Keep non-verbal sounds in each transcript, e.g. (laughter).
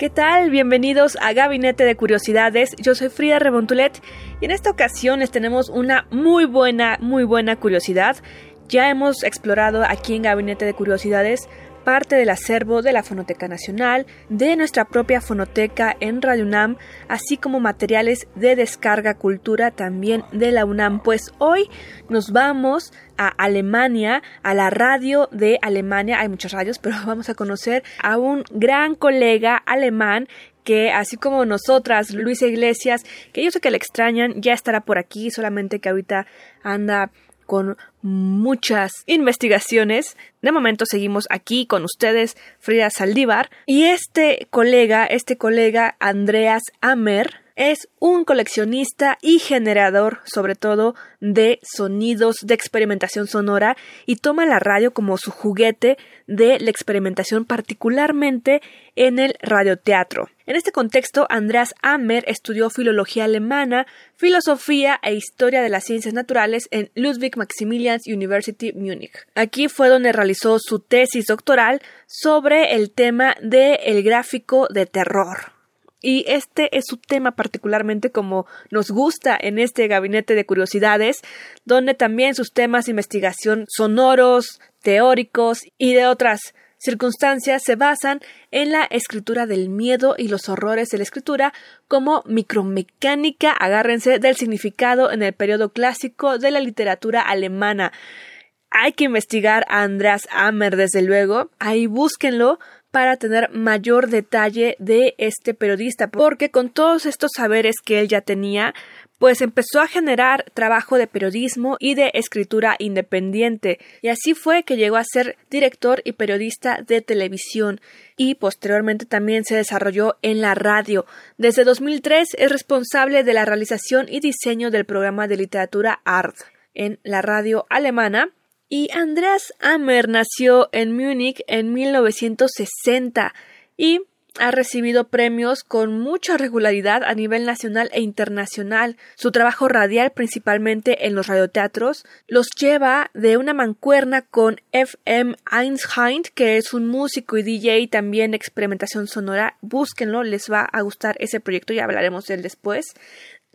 ¿Qué tal? Bienvenidos a Gabinete de Curiosidades. Yo soy Frida Rebontulet y en esta ocasión les tenemos una muy buena, muy buena curiosidad. Ya hemos explorado aquí en Gabinete de Curiosidades parte del acervo de la Fonoteca Nacional, de nuestra propia fonoteca en Radio UNAM, así como materiales de descarga cultura también de la UNAM. Pues hoy nos vamos a Alemania, a la radio de Alemania. Hay muchas radios, pero (laughs) vamos a conocer a un gran colega alemán que así como nosotras, Luisa Iglesias, que yo sé que le extrañan, ya estará por aquí, solamente que ahorita anda con muchas investigaciones. De momento seguimos aquí con ustedes, Frida Saldívar. Y este colega, este colega Andreas Amer, es un coleccionista y generador, sobre todo, de sonidos de experimentación sonora y toma la radio como su juguete de la experimentación, particularmente en el radioteatro. En este contexto, Andreas Amer estudió filología alemana, filosofía e historia de las ciencias naturales en Ludwig Maximilians University Munich. Aquí fue donde realizó su tesis doctoral sobre el tema del el gráfico de terror. Y este es su tema particularmente como nos gusta en este gabinete de curiosidades, donde también sus temas de investigación sonoros, teóricos y de otras circunstancias se basan en la escritura del miedo y los horrores de la escritura como micromecánica, agárrense del significado en el periodo clásico de la literatura alemana. Hay que investigar a Andreas Hammer, desde luego. Ahí búsquenlo para tener mayor detalle de este periodista, porque con todos estos saberes que él ya tenía, pues empezó a generar trabajo de periodismo y de escritura independiente, y así fue que llegó a ser director y periodista de televisión, y posteriormente también se desarrolló en la radio. Desde 2003 es responsable de la realización y diseño del programa de literatura Art en la radio alemana, y Andreas Hammer nació en Múnich en 1960 y ha recibido premios con mucha regularidad a nivel nacional e internacional. Su trabajo radial, principalmente en los radioteatros, los lleva de una mancuerna con FM Einstein, que es un músico y DJ también de experimentación sonora. Búsquenlo, les va a gustar ese proyecto, ya hablaremos de él después.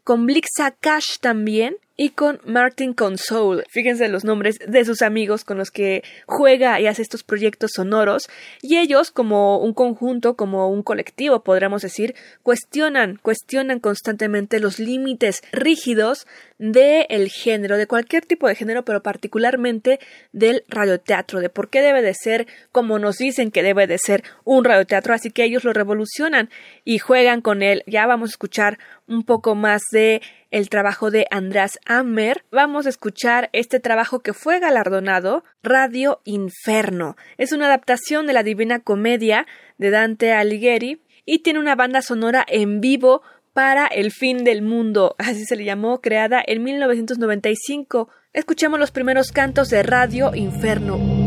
Con Blixa Cash también, y con Martin Console. Fíjense los nombres de sus amigos con los que juega y hace estos proyectos sonoros y ellos como un conjunto, como un colectivo, podríamos decir, cuestionan, cuestionan constantemente los límites rígidos del el género, de cualquier tipo de género, pero particularmente del radioteatro, de por qué debe de ser como nos dicen que debe de ser un radioteatro, así que ellos lo revolucionan y juegan con él. Ya vamos a escuchar un poco más de el trabajo de András Ammer, vamos a escuchar este trabajo que fue galardonado, Radio Inferno. Es una adaptación de la Divina Comedia de Dante Alighieri y tiene una banda sonora en vivo para el fin del mundo, así se le llamó, creada en 1995. Escuchemos los primeros cantos de Radio Inferno.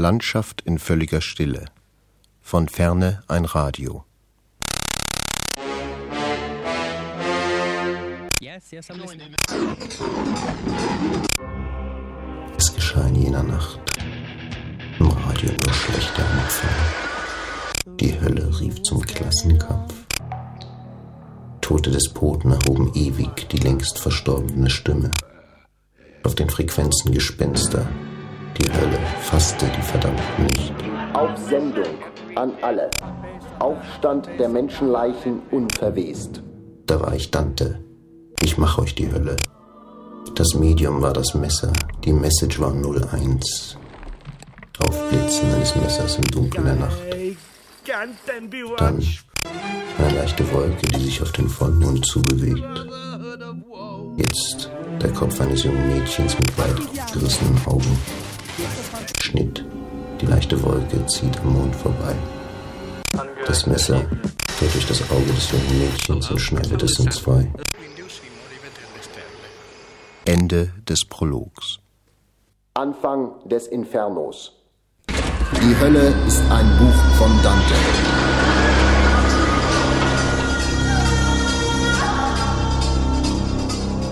Landschaft in völliger Stille. Von ferne ein Radio. Es geschah in jener Nacht. Im Radio nur schlechter Empfang. Die Hölle rief zum Klassenkampf. Tote Despoten erhoben ewig die längst verstorbene Stimme. Auf den Frequenzen Gespenster, die Hölle fasste die Verdammten nicht. Auf Sendung an alle. Aufstand der Menschenleichen unverwest. Da war ich Dante. Ich mach euch die Hölle. Das Medium war das Messer, die Message war 01. Aufblitzen eines Messers im Dunkeln der Nacht. Dann eine leichte Wolke, die sich auf den Vollmond zubewegt. Jetzt der Kopf eines jungen Mädchens mit weit aufgerissenen Augen. Schnitt. Die leichte Wolke zieht am Mond vorbei. Das Messer fährt durch das Auge des jungen Mädchens und schneidet es in zwei. Ende des Prologs. Anfang des Infernos. Die Hölle ist ein Buch von Dante.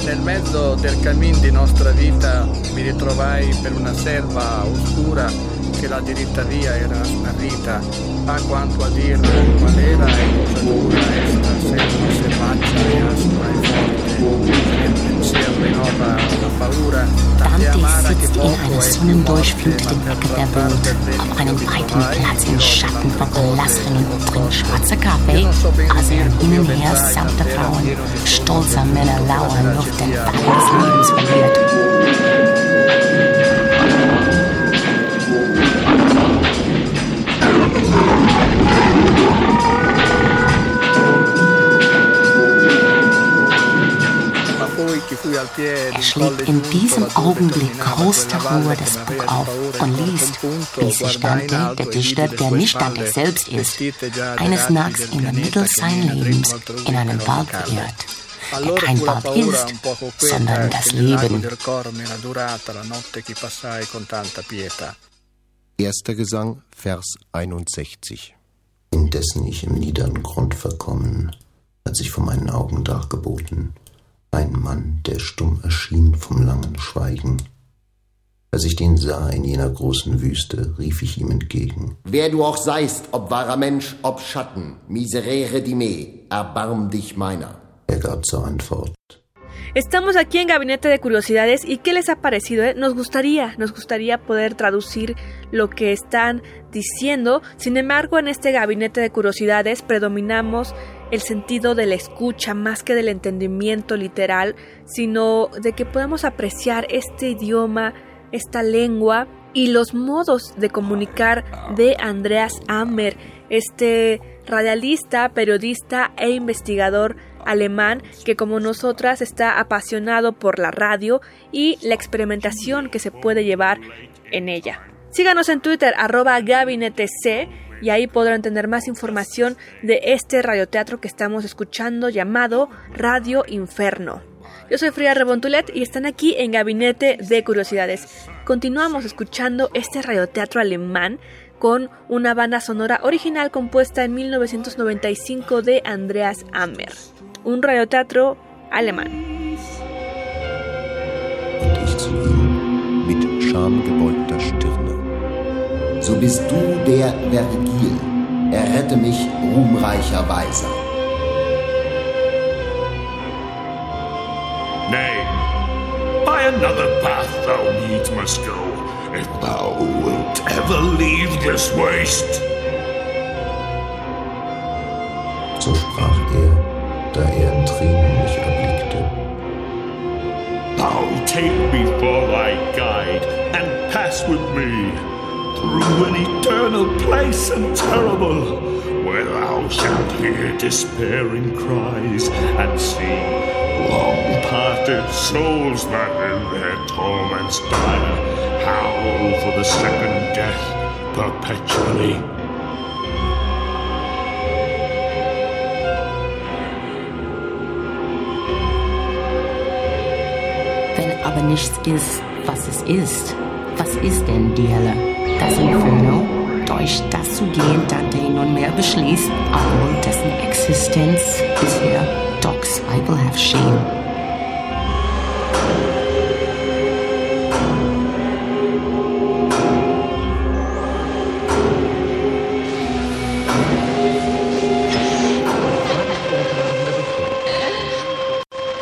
Nel mezzo del cammin di nostra vita mi ritrovai per una selva oscura che la diritta via era smarrita, a quanto a dir qual era e cosa dura esta selva selvaggia e aspra e forte, Dante sitzt in einer sonnendurchfluteten Ecke der Welt, auf einem breiten Platz im Schatten von Pilastern und trinkt schwarzer Kaffee, als er im Innenheer samt der Frauen, stolzer Männer lauern Luft den Ball des Lebens verliert. Er schlägt in diesem Augenblick groß der Ruhe das Buch auf und liest, wie sich Dante, der Dichter, der nicht Dante selbst ist, eines Nachts in der Mitte seines Lebens in einen Wald verirrt der kein Wald ist, sondern das Leben. Erster Gesang, Vers 61. Indessen ich im niederen Grund verkommen, hat sich vor meinen Augen dargeboten, ein Mann, der stumm erschien vom langen Schweigen. Als ich den sah in jener großen Wüste, rief ich ihm entgegen. Wer du auch seist, ob wahrer Mensch, ob Schatten, miserere di me, erbarm dich meiner. Er gab zur Antwort. Estamos aquí en Gabinete de Curiosidades y ¿qué les ha parecido? eh? Nos gustaría, nos gustaría poder traducir lo que están diciendo. Sin embargo, en este Gabinete de Curiosidades predominamos el sentido de la escucha más que del entendimiento literal, sino de que podamos apreciar este idioma, esta lengua y los modos de comunicar de Andreas Ammer, este radialista, periodista e investigador alemán que como nosotras está apasionado por la radio y la experimentación que se puede llevar en ella. Síganos en Twitter arroba gabinetec y ahí podrán tener más información de este radioteatro que estamos escuchando llamado Radio Inferno. Yo soy Frida Rebontulet y están aquí en Gabinete de Curiosidades. Continuamos escuchando este radioteatro alemán con una banda sonora original compuesta en 1995 de Andreas Ammer. Un radioteatro alemán. Mit. So bist du der Vergil, errette mich ruhmreicher Weiser. Nay, by another path thou needs must go, if thou wilt ever leave this waste. So sprach er, da er in Tränen mich erblickte. Thou take me for thy guide, and pass with me through an eternal place and terrible, where thou shalt hear despairing cries and see long-parted souls that in their torments dire howl for the second death perpetually. Aber nichts ist, was es ist, was ist denn die Hölle? Das Inferno? Durch das zu gehen nunmehr beschließt, dessen Existenz bisher doch zweifelhaft schien.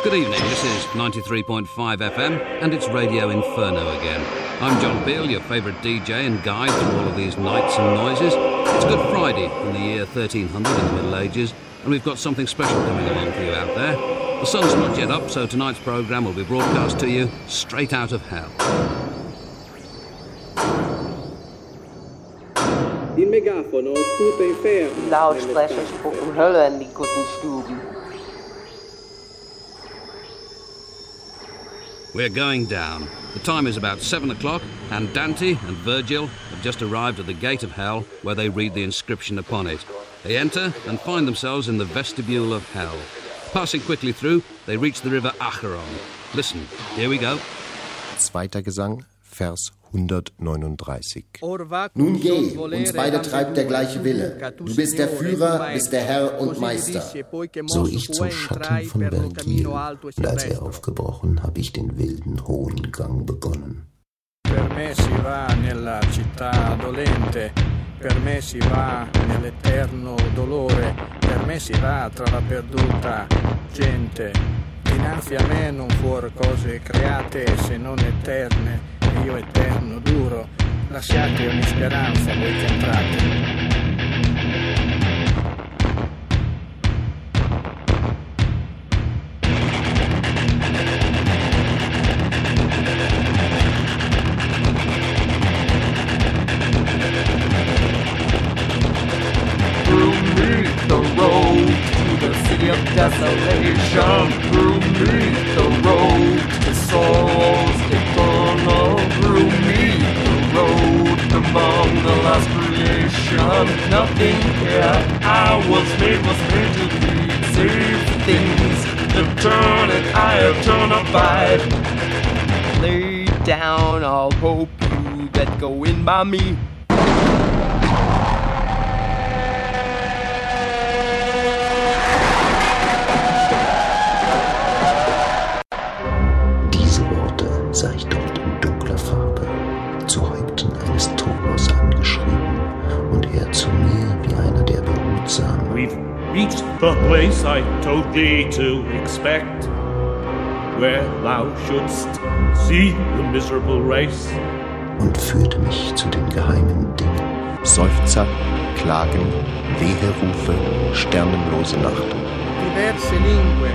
Good evening, this is 93.5 FM and it's Radio Inferno again. I'm John Beale, your favourite DJ and guide through all of these nights and noises. It's Good Friday. Friday in the year 1300 in the Middle Ages, and we've got something special coming along for you out there. The sun's not yet up, so tonight's programme will be broadcast to you straight out of hell. Il megafono sputa inferno. Lautsprecher spucken Hölle in die guten Stuben. We're going down. The time is about seven o'clock, and Dante and Virgil have just arrived at the gate of hell where they read the inscription upon it. They enter and find themselves in the vestibule of hell. Passing quickly through, they reach the river Acheron. Listen, here we go. Zweiter Gesang, Vers 139. Nun geh, uns beide treibt der gleiche Wille. Du bist der Führer, bist der Herr und Meister. So ich zum Schatten von Vergil, und als er aufgebrochen, hab ich den wilden hohen Gang begonnen. Per me si va nella città dolente, per me si va nell'eterno dolore, per me si va tra la perduta gente. Dinanzi a me non fuor cose create se non eterne io eterno, duro, lasciate ogni speranza voi che entrate. desolation through me the road to sorrows among the last creation. Nothing here. I was made was made to be. Save things that and I have turned abide lay down I'll hope you that go in by me reached the place I told thee to expect, where thou shouldst see the miserable race. Und führte mich zu den geheimen Dingen. Seufzer, Klagen, Weherufe, sternenlose Nacht. Diverse lingue,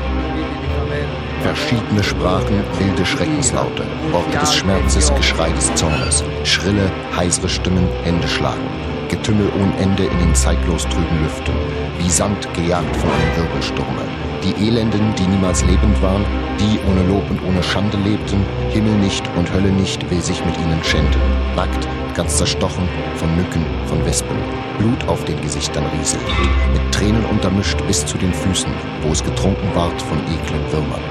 Verschiedene Sprachen, wilde Schreckenslaute, Worte des Schmerzes, Geschrei des Zornes, schrille, heisere Stimmen, Hände schlagen. Getümmel ohne Ende in den zeitlos trüben Lüften, wie Sand gejagt von einem Wirbelsturme. Die Elenden, die niemals lebend waren, die ohne Lob und ohne Schande lebten, Himmel nicht und Hölle nicht will sich mit ihnen schänden. Nackt, ganz zerstochen, von Mücken, von Wespen, Blut auf den Gesichtern rieselt, mit Tränen untermischt bis zu den Füßen, wo es getrunken ward von eklen Würmern.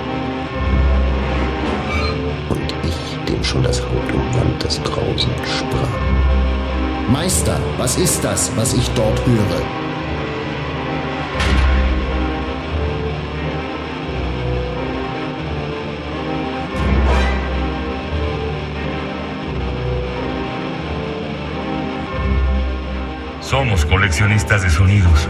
Und ich, dem schon das Haut umwand, das Grausen sprach. Meister, was ist das, was ich dort höre? Somos coleccionistas de sonidos.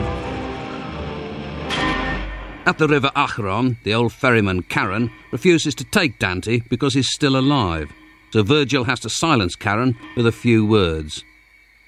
At the river Acheron, the old ferryman Karen refuses to take Dante because he's still alive. So Virgil has to silence Karen with a few words.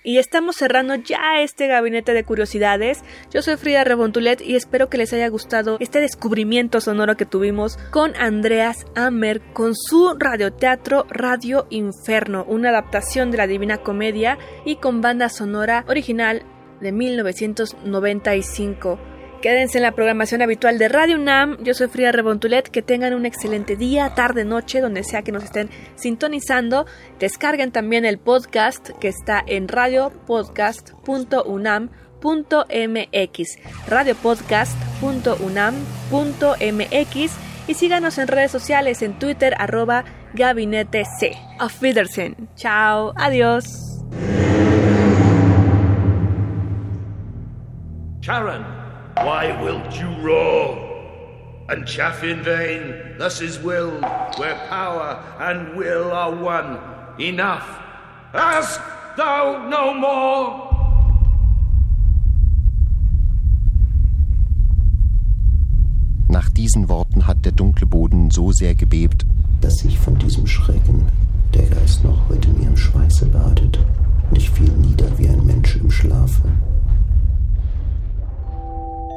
Y estamos cerrando ya este gabinete de curiosidades. Yo soy Frida Rebontulet y espero que les haya gustado este descubrimiento sonoro que tuvimos con Andreas Ammer con su radioteatro Radio Inferno, una adaptación de la Divina Comedia y con banda sonora original de 1995. Quédense en la programación habitual de Radio UNAM. Yo soy Frida Rebontulet. Que tengan un excelente día, tarde, noche, donde sea que nos estén sintonizando. Descarguen también el podcast que está en radiopodcast.unam.mx. Radiopodcast.unam.mx. Y síganos en redes sociales en Twitter, arroba gabinete C. Auf. Chao. Adiós. Sharon! Why wilt you roar and chaff in vain? Thus is will, where power and will are one. Enough. Ask thou no more. Nach diesen Worten hat der dunkle Boden so sehr gebebt, dass sich von diesem Schrecken der Geist noch heute mir im Schweiße badet und ich fiel nieder wie ein Mensch im Schlafe.